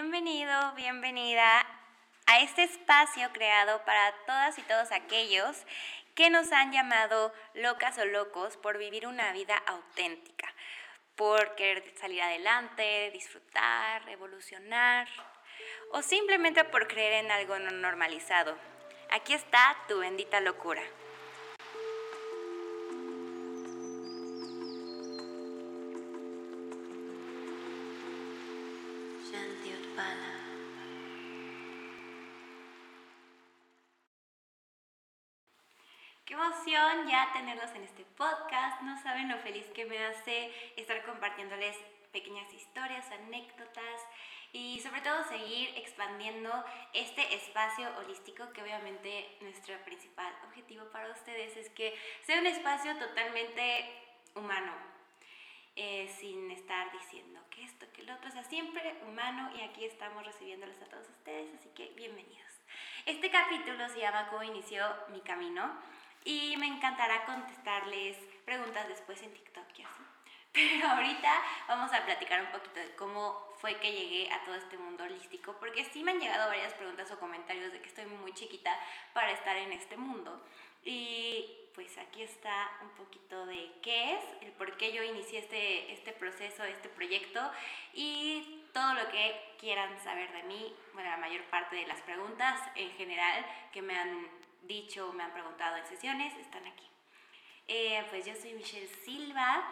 Bienvenido, bienvenida a este espacio creado para todas y todos aquellos que nos han llamado locas o locos por vivir una vida auténtica, por querer salir adelante, disfrutar, evolucionar o simplemente por creer en algo no normalizado. Aquí está tu bendita locura. Ya tenerlos en este podcast. No saben lo feliz que me hace estar compartiéndoles pequeñas historias, anécdotas y sobre todo seguir expandiendo este espacio holístico que obviamente nuestro principal objetivo para ustedes es que sea un espacio totalmente humano, eh, sin estar diciendo que esto, que lo otro, o sea, siempre humano y aquí estamos recibiéndolos a todos ustedes, así que bienvenidos. Este capítulo se llama ¿Cómo inició mi camino? Y me encantará contestarles preguntas después en TikTok y así. Pero ahorita vamos a platicar un poquito de cómo fue que llegué a todo este mundo holístico, porque sí me han llegado varias preguntas o comentarios de que estoy muy chiquita para estar en este mundo. Y pues aquí está un poquito de qué es, el por qué yo inicié este, este proceso, este proyecto y todo lo que quieran saber de mí, bueno, la mayor parte de las preguntas en general que me han dicho, me han preguntado en sesiones, están aquí. Eh, pues yo soy Michelle Silva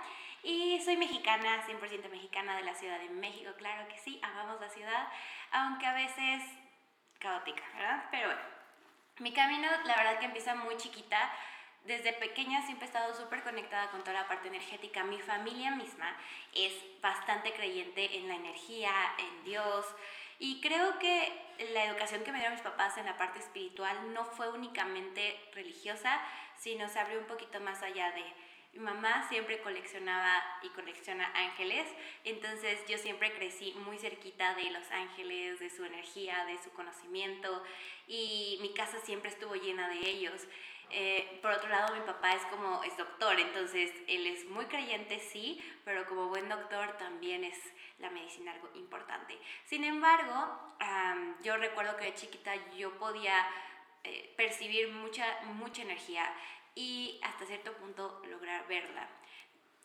y soy mexicana, 100% mexicana de la Ciudad de México, claro que sí, amamos la ciudad, aunque a veces caótica, ¿verdad? Pero bueno, mi camino la verdad que empieza muy chiquita. Desde pequeña siempre he estado súper conectada con toda la parte energética. Mi familia misma es bastante creyente en la energía, en Dios, y creo que la educación que me dieron mis papás en la parte espiritual no fue únicamente religiosa, sino se abrió un poquito más allá de... Mi mamá siempre coleccionaba y colecciona ángeles, entonces yo siempre crecí muy cerquita de los ángeles, de su energía, de su conocimiento y mi casa siempre estuvo llena de ellos. Eh, por otro lado, mi papá es como, es doctor, entonces él es muy creyente, sí, pero como buen doctor también es la medicina algo importante. Sin embargo, yo recuerdo que de chiquita yo podía eh, percibir mucha, mucha energía y hasta cierto punto lograr verla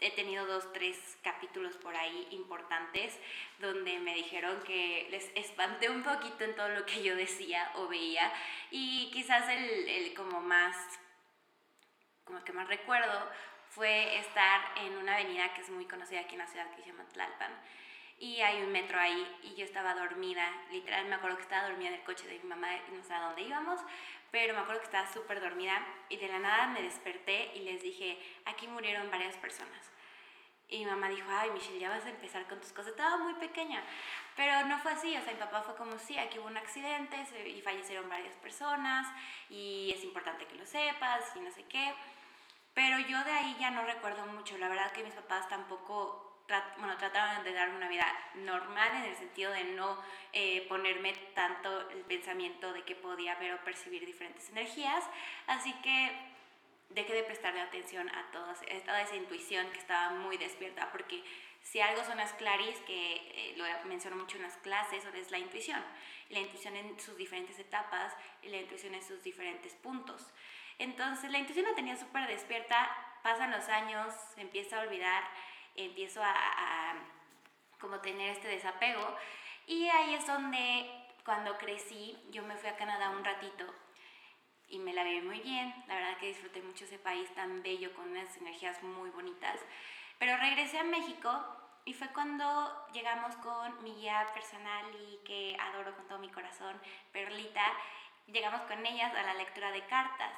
he tenido dos, tres capítulos por ahí importantes donde me dijeron que les espanté un poquito en todo lo que yo decía o veía. Y quizás el, el como más, como que más recuerdo fue estar en una avenida que es muy conocida aquí en la ciudad que se llama Tlalpan. Y hay un metro ahí y yo estaba dormida, literal me acuerdo que estaba dormida en el coche de mi mamá, no sé a dónde íbamos, pero me acuerdo que estaba súper dormida y de la nada me desperté y les dije, aquí murieron varias personas. Y mi mamá dijo, ay Michelle, ya vas a empezar con tus cosas. Estaba muy pequeña, pero no fue así. O sea, mi papá fue como, sí, aquí hubo un accidente y fallecieron varias personas y es importante que lo sepas y no sé qué. Pero yo de ahí ya no recuerdo mucho. La verdad que mis papás tampoco bueno, trataban de darme una vida normal en el sentido de no eh, ponerme tanto el pensamiento de que podía ver o percibir diferentes energías. Así que dejé de prestarle atención a toda, toda esa intuición que estaba muy despierta, porque si algo son las claris, que eh, lo menciono mucho en las clases, es la intuición. La intuición en sus diferentes etapas y la intuición en sus diferentes puntos. Entonces la intuición la tenía súper despierta, pasan los años, se empieza a olvidar, empiezo a, a como tener este desapego y ahí es donde cuando crecí yo me fui a Canadá un ratito y me la viví muy bien. La verdad que disfruté mucho ese país tan bello con unas energías muy bonitas. Pero regresé a México y fue cuando llegamos con mi guía personal y que adoro con todo mi corazón, Perlita. Llegamos con ellas a la lectura de cartas.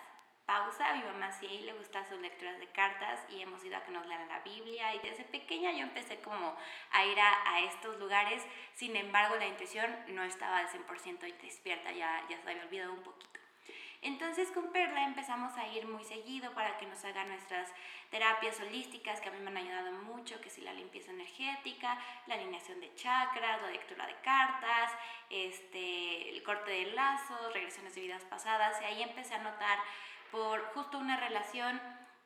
Pausa, mi mamá sí le gustan sus lecturas de cartas y hemos ido a que nos lean la Biblia y desde pequeña yo empecé como a ir a, a estos lugares, sin embargo la intuición no estaba al 100% despierta, ya, ya se había olvidado un poquito. Entonces con Perla empezamos a ir muy seguido para que nos haga nuestras terapias holísticas que a mí me han ayudado mucho, que si la limpieza energética, la alineación de chakras, la lectura de cartas, este, el corte de lazos, regresiones de vidas pasadas. Y ahí empecé a notar por justo una relación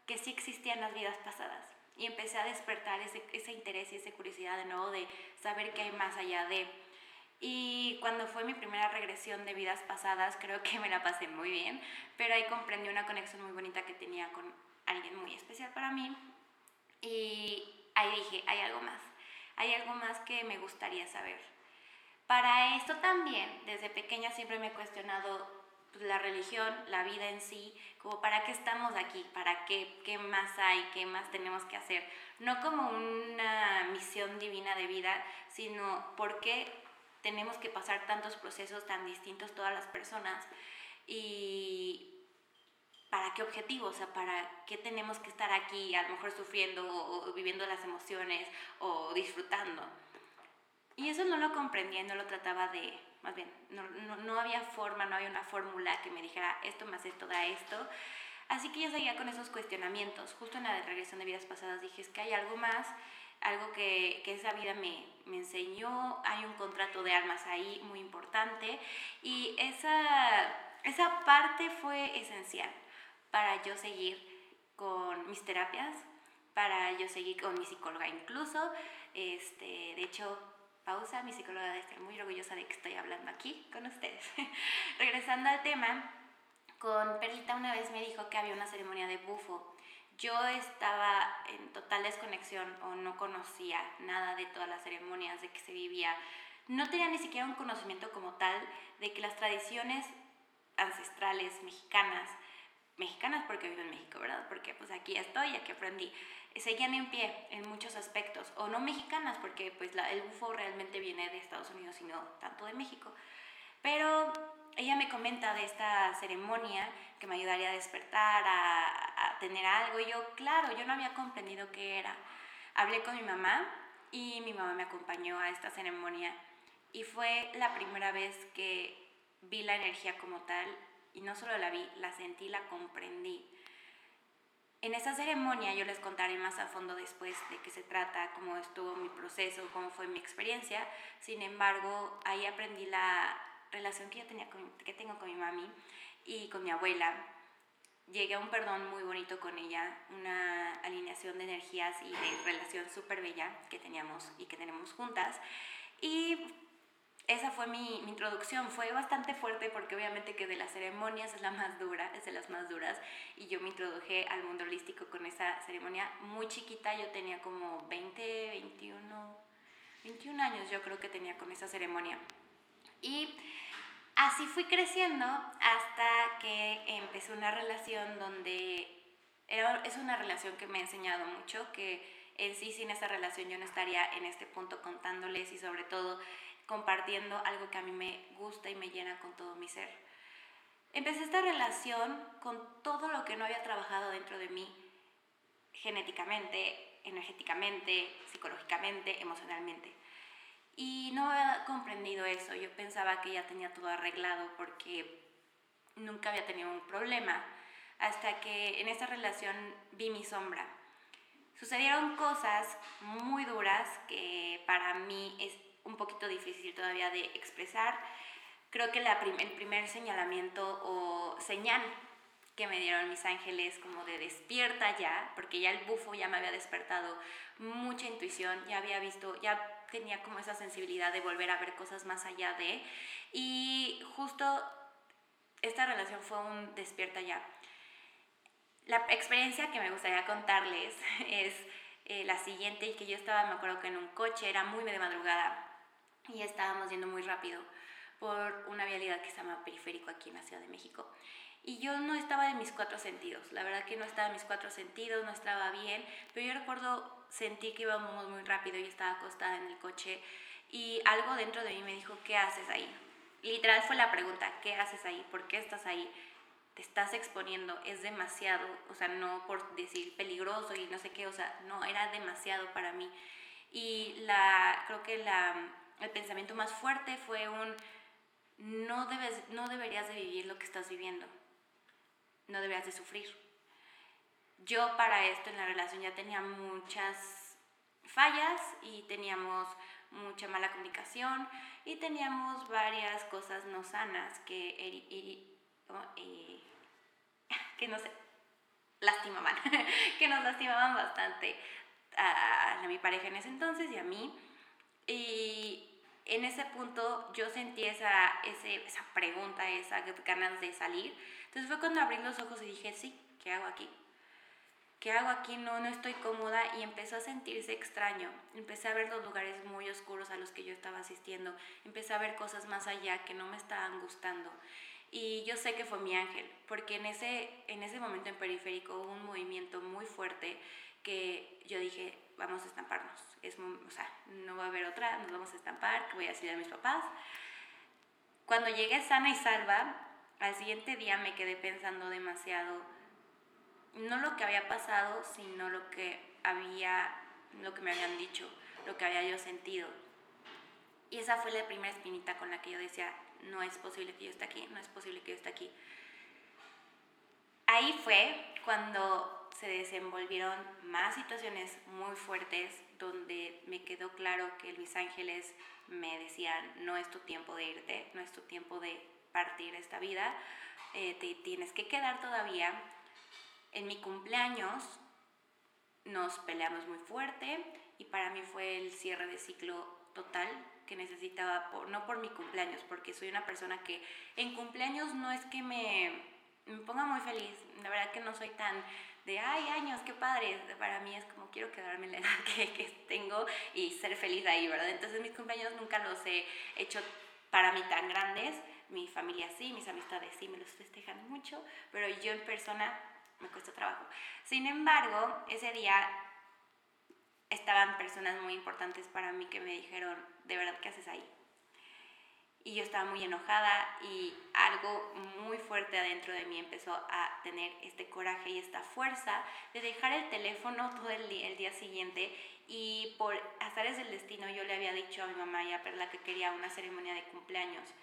que sí existía en las vidas pasadas. Y empecé a despertar ese, interés y esa curiosidad de nuevo de saber qué hay más allá de Y cuando fue mi primera regresión de vidas pasadas, creo que me la pasé muy bien, pero ahí comprendí una conexión muy bonita que tenía con alguien muy especial para mí. Y ahí dije, hay algo más, hay algo más que me gustaría saber. Para esto también, desde pequeña siempre me he cuestionado pues, la religión, la vida en sí, como para qué estamos aquí, para qué, qué más hay, qué más tenemos que hacer. No como una misión divina de vida, sino por qué tenemos que pasar tantos procesos tan distintos todas las personas y para qué objetivo, o sea, para qué tenemos que estar aquí, a lo mejor sufriendo o, viviendo las emociones o disfrutando. Y eso no lo comprendía, no lo trataba de, más bien, no, no, había forma, no había una fórmula que me dijera esto más esto da esto. Así que yo seguía con esos cuestionamientos. Justo en la regresión de vidas pasadas dije, es que hay algo más, algo que, que esa vida me, me, enseñó, hay un contrato de almas ahí muy importante y esa, esa parte fue esencial para yo seguir con mis terapias, para yo seguir con mi psicóloga incluso. Este, de hecho, pausa, mi psicóloga debe estar muy orgullosa de que estoy hablando aquí con ustedes. Regresando al tema, con Perlita una vez me dijo que había una ceremonia de bufo. Yo estaba en total desconexión o no conocía nada de todas las ceremonias, de que se vivía. No tenía ni siquiera un conocimiento como tal de que las tradiciones ancestrales mexicanas mexicanas porque vivo en México, ¿verdad? Porque pues aquí estoy, aquí aprendí. Seguían en pie en muchos aspectos, o no mexicanas porque pues el bufo realmente viene de Estados Unidos y no tanto de México. Pero ella me comenta de esta ceremonia que me ayudaría a despertar, a, a tener algo. Y yo, claro, yo no había comprendido qué era. Hablé con mi mamá y mi mamá me acompañó a esta ceremonia. Y fue la primera vez que vi la energía como tal y no solo la vi, la sentí, la comprendí. En esa ceremonia yo les contaré más a fondo después de qué se trata, cómo estuvo mi proceso, cómo fue mi experiencia. Sin embargo, ahí aprendí la relación que yo tenía que tengo con mi mami y con mi abuela. Llegué a un perdón muy bonito con ella, una alineación de energías y de relación súper bella que teníamos y que tenemos juntas. Y esa fue mi, introducción. Fue bastante fuerte porque obviamente que de las ceremonias es la más dura, es de las más duras. Y yo me introduje al mundo holístico con esa ceremonia muy chiquita. Yo tenía como 20, 21, 21 años yo creo que tenía con esa ceremonia. Y así fui creciendo hasta que empecé una relación donde es una relación que me ha enseñado mucho, que en sí sin esa relación yo no estaría en este punto contándoles y sobre todo compartiendo algo que a mí me gusta y me llena con todo mi ser. Empecé esta relación con todo lo que no había trabajado dentro de mí, genéticamente, energéticamente, psicológicamente, emocionalmente. Y no había comprendido eso. Yo pensaba que ya tenía todo arreglado porque nunca había tenido un problema. Hasta que en esa relación vi mi sombra. Sucedieron cosas muy duras que para mí es un poquito difícil todavía de expresar. Creo que la el primer señalamiento o señal que me dieron mis ángeles como de despierta ya, porque ya el bufo ya me había despertado mucha intuición, ya había visto, ya tenía como esa sensibilidad de volver a ver cosas más allá de, y justo esta relación fue un despierta ya. La experiencia que me gustaría contarles es eh, la siguiente, y que yo estaba, me acuerdo que en un coche, era muy de madrugada, y estábamos yendo muy rápido por una vialidad que se llama periférico aquí en la Ciudad de México. Y yo no estaba en mis cuatro sentidos, la verdad que no estaba en mis cuatro sentidos, no estaba bien, pero yo recuerdo sentir que íbamos muy rápido y estaba acostada en el coche y algo dentro de mí me dijo, ¿qué haces ahí? Literal fue la pregunta, ¿qué haces ahí? ¿Por qué estás ahí? Te estás exponiendo, es demasiado, o sea, no por decir peligroso y no sé qué, o sea, no, era demasiado para mí. Y la, creo que la el pensamiento más fuerte fue un no, debes, no deberías de vivir lo que estás viviendo, no deberías de sufrir. Yo para esto en la relación ya tenía muchas fallas y teníamos mucha mala comunicación y teníamos varias cosas no sanas que, que nos lastimaban, que nos lastimaban bastante a, a mi pareja en ese entonces y a mí. Y en ese punto yo sentí esa, esa pregunta, esa ganas de salir. Entonces fue cuando abrí los ojos y dije, sí, ¿qué hago aquí? ¿Qué hago aquí? No, no estoy cómoda y empezó a sentirse extraño. Empecé a ver los lugares muy oscuros a los que yo estaba asistiendo. Empecé a ver cosas más allá que no me estaban gustando. Y yo sé que fue mi ángel, porque en ese, en ese momento en periférico hubo un movimiento muy fuerte que yo dije, vamos a estamparnos. Es, o sea, no va a haber otra, nos vamos a estampar, que voy a decir a mis papás. Cuando llegué sana y salva, al siguiente día me quedé pensando demasiado, no lo que había pasado, sino lo que había, lo que me habían dicho, lo que había yo sentido. Y esa fue la primera espinita con la que yo decía, no es posible que yo esté aquí, no es posible que yo esté aquí. Ahí fue cuando se desenvolvieron más situaciones muy fuertes donde me quedó claro que Luis Ángeles me decían, no es tu tiempo de irte, no es tu tiempo de partir esta vida, eh, te tienes que quedar todavía. En mi cumpleaños nos peleamos muy fuerte y para mí fue el cierre de ciclo total que necesitaba, por, no por mi cumpleaños, porque soy una persona que en cumpleaños no es que me, me ponga muy feliz, la verdad que no soy tan de, ay, años, qué padre, para mí es como quiero quedarme en la edad que, que tengo y ser feliz ahí, ¿verdad? Entonces mis cumpleaños nunca los he hecho para mí tan grandes, mi familia sí, mis amistades sí, me los festejan mucho, pero yo en persona me cuesta trabajo. Sin embargo, ese día estaban personas muy importantes para mí que me dijeron, de verdad, ¿qué haces ahí? Y yo estaba muy enojada y algo muy fuerte adentro de mí empezó a tener este coraje y esta fuerza de dejar el teléfono todo el día, el día siguiente y por azares del destino yo le había dicho a mi mamá y a Perla que quería una ceremonia de cumpleaños.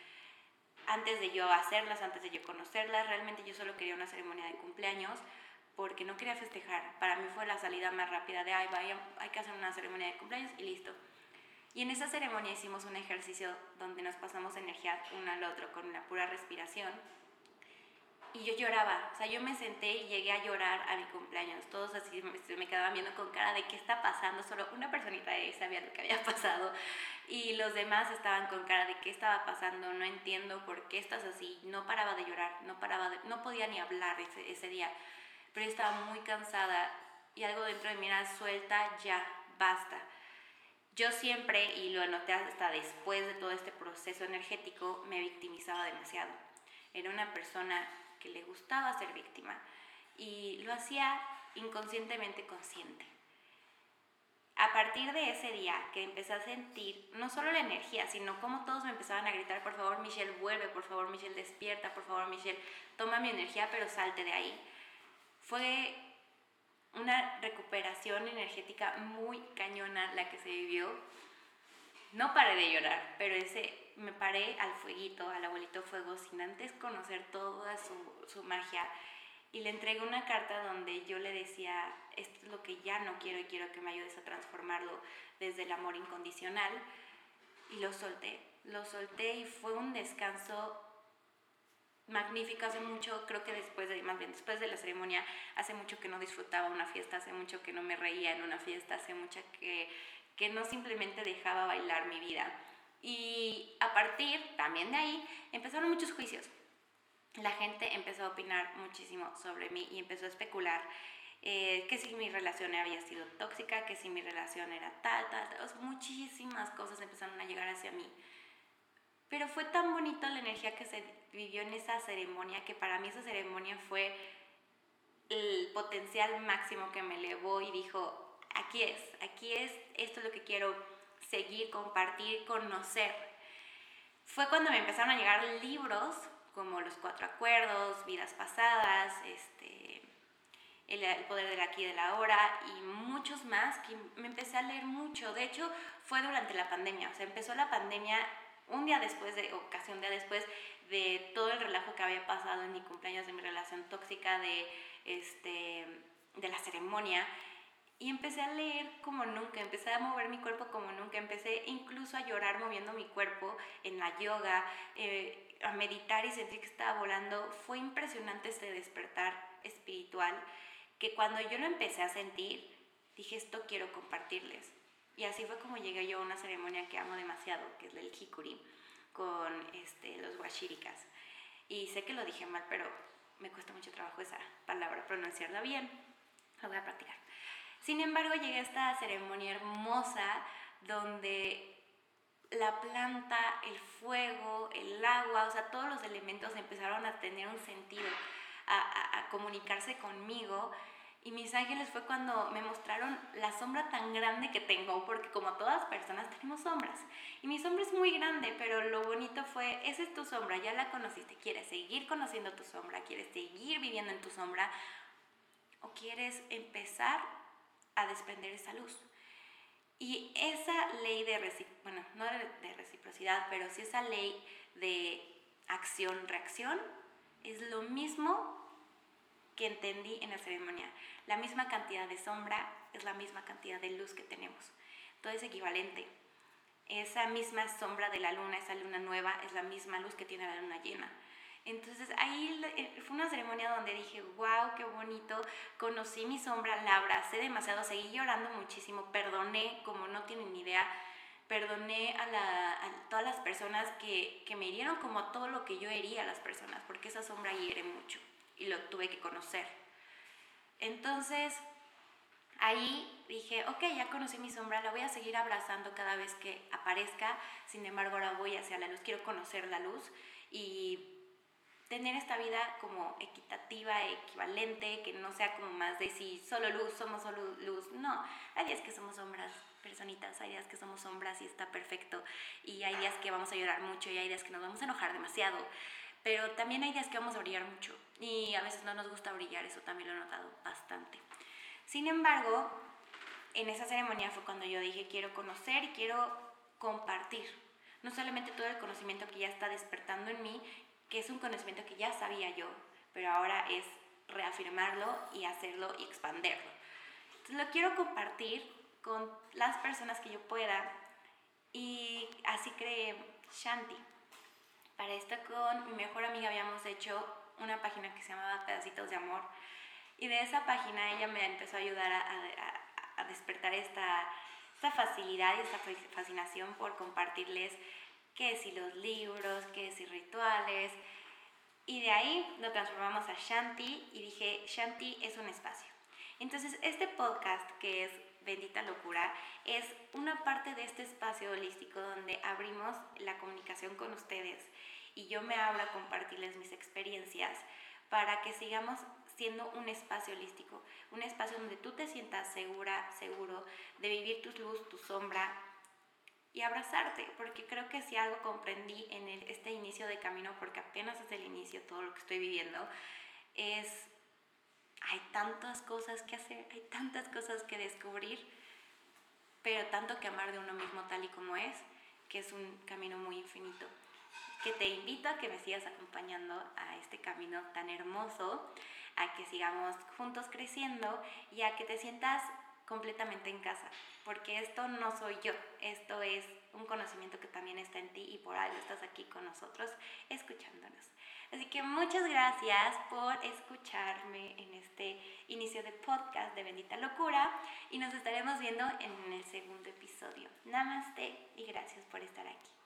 Antes de yo hacerlas, antes de yo conocerlas, realmente yo solo quería una ceremonia de cumpleaños porque no quería festejar. Para mí fue la salida más rápida de, ay, vaya, hay que hacer una ceremonia de cumpleaños y listo. Y en esa ceremonia hicimos un ejercicio donde nos pasamos energía uno al otro con la pura respiración. Y yo lloraba, o sea, yo me senté y llegué a llorar a mi cumpleaños. Todos así me, quedaban viendo con cara de qué está pasando. Solo una personita de ahí sabía lo que había pasado. Y los demás estaban con cara de qué estaba pasando, no entiendo por qué estás así. No paraba de llorar, no, paraba de, no podía ni hablar ese, ese día pero estaba muy cansada y algo dentro de mí era suelta, ya, basta. Yo siempre, y lo anoté hasta después de todo este proceso energético, me victimizaba demasiado. Era una persona que le gustaba ser víctima y lo hacía inconscientemente consciente. A partir de ese día que empecé a sentir no solo la energía, sino como todos me empezaban a gritar, por favor Michelle, vuelve, por favor Michelle, despierta, por favor Michelle, toma mi energía, pero salte de ahí fue una recuperación energética muy cañona la que se vivió. No paré de llorar, pero ese me paré al fueguito, al abuelito fuego, sin antes conocer toda su, su magia. Y le entregué una carta donde yo le decía, esto es lo que ya no quiero y quiero que me ayudes a transformarlo desde el amor incondicional. Y lo solté, lo solté y fue un descanso magnífico, hace mucho, creo que después de, más bien después de la ceremonia, hace mucho que no disfrutaba una fiesta, hace mucho que no me reía en una fiesta, hace mucho que, que no simplemente dejaba bailar mi vida. Y a partir también de ahí empezaron muchos juicios. La gente empezó a opinar muchísimo sobre mí y empezó a especular eh, que si mi relación había sido tóxica, que si mi relación era tal, tal, tal. Muchísimas cosas empezaron a llegar hacia mí. Pero fue tan bonito la energía que se vivió en esa ceremonia que para mí esa ceremonia fue el potencial máximo que me elevó y dijo, aquí es, aquí es, esto es lo que quiero seguir, compartir, conocer. Fue cuando me empezaron a llegar libros como Los Cuatro Acuerdos, Vidas Pasadas, este, el, el, Poder del Aquí y de la Hora y muchos más que me empecé a leer mucho. De hecho, fue durante la pandemia, o sea, empezó la pandemia un día después, de, o casi un día después de todo el relajo que había pasado en mi cumpleaños, de mi relación tóxica, de, este, de la ceremonia, y empecé a leer como nunca, empecé a mover mi cuerpo como nunca, empecé incluso a llorar moviendo mi cuerpo en la yoga, eh, a meditar y sentir que estaba volando. Fue impresionante este despertar espiritual que cuando yo lo empecé a sentir, dije, esto quiero compartirles. Y así fue como llegué yo a una ceremonia que amo demasiado, que es el Hikuri, con este, los Washirikas. Y sé que lo dije mal, pero me cuesta mucho trabajo esa palabra, pronunciarla bien. Lo voy a practicar. Sin embargo, llegué a esta ceremonia hermosa donde la planta, el fuego, el agua, o sea, todos los elementos empezaron a tener un sentido, a, a comunicarse conmigo y mis ángeles fue cuando me mostraron la sombra tan grande que tengo, porque como todas personas tenemos sombras. Y mi sombra es muy grande, pero lo bonito fue, esa es tu sombra, ya la conociste, quieres seguir conociendo tu sombra, quieres seguir viviendo en tu sombra, o quieres empezar a desprender esa luz. Y esa ley de, bueno, no reciprocidad, pero sí esa ley de acción-reacción es lo mismo que entendí en la ceremonia. La misma cantidad de sombra es la misma cantidad de luz que tenemos. Todo es equivalente. Esa misma sombra de la luna, esa luna nueva, es la misma luz que tiene la luna llena. Entonces ahí eh, fue una ceremonia donde dije, wow, qué bonito, conocí mi sombra, la abracé demasiado, seguí llorando muchísimo, perdoné, como no tienen ni idea, perdoné a, todas las personas que, que, me hirieron como a todo lo que yo hería a las personas, porque esa sombra hiere mucho y lo tuve que conocer. Entonces, ahí dije, ok, ya conocí mi sombra, la voy a seguir abrazando cada vez que aparezca, sin embargo ahora voy hacia la luz, quiero conocer la luz y tener esta vida como equitativa, equivalente, que no sea como más de si solo luz, somos solo luz, no, hay días que somos sombras, personitas, hay días que somos sombras y está perfecto, y hay días que vamos a llorar mucho y hay días que nos vamos a enojar demasiado, pero también hay días que vamos a brillar mucho y a veces no nos gusta brillar, eso también lo he notado bastante. Sin embargo, en esa ceremonia fue cuando yo dije quiero conocer y quiero compartir, no solamente todo el conocimiento que ya está despertando en mí, que es un conocimiento que ya sabía yo, pero ahora es reafirmarlo y hacerlo y expanderlo. Entonces lo quiero compartir con las personas que yo pueda y así creé Shanti. Para esto con mi mejor amiga habíamos hecho una página que se llamaba Pedacitos de Amor y de esa página ella me empezó a ayudar a, despertar esta, esta facilidad y esta fascinación por compartirles qué si los libros, qué si rituales. Y de ahí lo transformamos a Shanti y dije, Shanti es un espacio. Entonces, este podcast que es Bendita Locura es una parte de este espacio holístico donde abrimos la comunicación con ustedes y yo me hablo a compartirles mis experiencias para que sigamos siendo un espacio holístico, un espacio donde tú te sientas segura, seguro de vivir tu luz, tu sombra y abrazarte, porque creo que si algo comprendí en este inicio de camino, porque apenas es el inicio todo lo que estoy viviendo, es hay tantas cosas que hacer, hay tantas cosas que descubrir, pero tanto que amar de uno mismo tal y como es, que es un camino muy infinito. Que te invito a que me sigas acompañando a este camino tan hermoso, a que sigamos juntos creciendo y a que te sientas completamente en casa, porque esto no soy yo, esto es un conocimiento que también está en ti y por algo estás aquí con nosotros escuchándonos. Así que muchas gracias por escucharme en este inicio de podcast de Bendita Locura y nos estaremos viendo en el segundo episodio. Namaste y gracias por estar aquí.